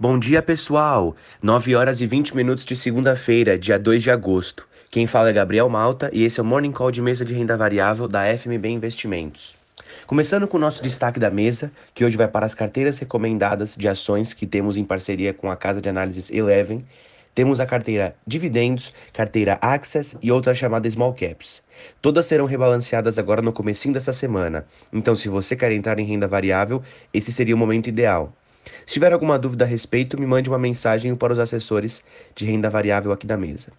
Bom dia, pessoal! 9 horas e 20 minutos de segunda-feira, dia 2 de agosto. Quem fala é Gabriel Malta e esse é o Morning Call de mesa de renda variável da FMB Investimentos. Começando com o nosso destaque da mesa, que hoje vai para as carteiras recomendadas de ações que temos em parceria com a casa de análises Eleven. Temos a carteira Dividendos, carteira Access e outra chamada Small Caps. Todas serão rebalanceadas agora no comecinho dessa semana. Então, se você quer entrar em renda variável, esse seria o momento ideal. Se tiver alguma dúvida a respeito, me mande uma mensagem para os assessores de renda variável aqui da mesa.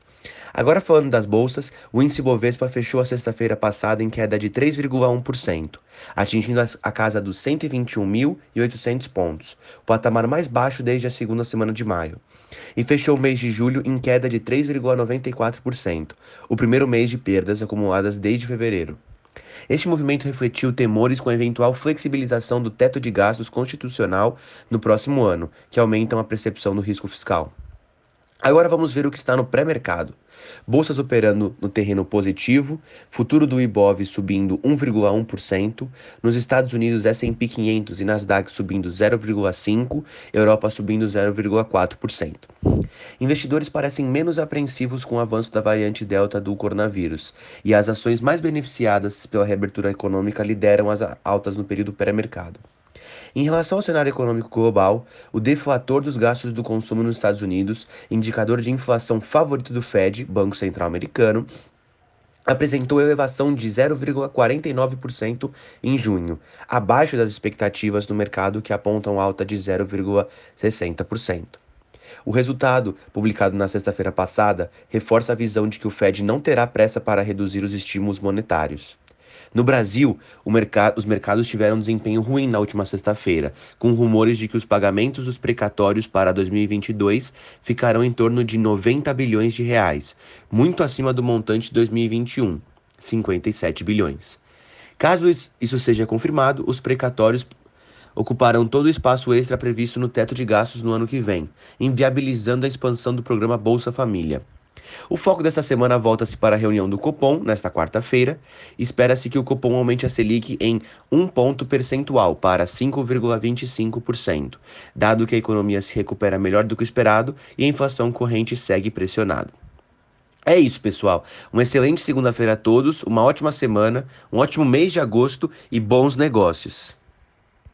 Agora falando das bolsas, o índice Bovespa fechou a sexta-feira passada em queda de 3,1%, atingindo a casa dos 121.800 pontos, o patamar mais baixo desde a segunda semana de maio, e fechou o mês de julho em queda de 3,94%, o primeiro mês de perdas acumuladas desde fevereiro. Este movimento refletiu temores com a eventual flexibilização do teto de gastos constitucional no próximo ano, que aumentam a percepção do risco fiscal. Agora vamos ver o que está no pré-mercado. Bolsas operando no terreno positivo, futuro do Ibov subindo 1,1%, nos Estados Unidos S&P 500 e Nasdaq subindo 0,5%, Europa subindo 0,4%. Investidores parecem menos apreensivos com o avanço da variante Delta do coronavírus, e as ações mais beneficiadas pela reabertura econômica lideram as altas no período pré-mercado. Em relação ao cenário econômico global, o deflator dos gastos do consumo nos Estados Unidos, indicador de inflação favorito do Fed, Banco Central Americano, apresentou elevação de 0,49% em junho, abaixo das expectativas do mercado que apontam alta de 0,60%. O resultado, publicado na sexta-feira passada, reforça a visão de que o Fed não terá pressa para reduzir os estímulos monetários. No Brasil, mercado, os mercados tiveram um desempenho ruim na última sexta-feira, com rumores de que os pagamentos dos precatórios para 2022 ficarão em torno de 90 bilhões de reais, muito acima do montante de 2021, 57 bilhões. Caso isso seja confirmado, os precatórios ocuparão todo o espaço extra previsto no teto de gastos no ano que vem, inviabilizando a expansão do programa Bolsa Família. O foco dessa semana volta-se para a reunião do Copom, nesta quarta-feira. Espera-se que o Copom aumente a Selic em 1 ponto percentual para 5,25%, dado que a economia se recupera melhor do que esperado e a inflação corrente segue pressionada. É isso, pessoal. Uma excelente segunda-feira a todos, uma ótima semana, um ótimo mês de agosto e bons negócios.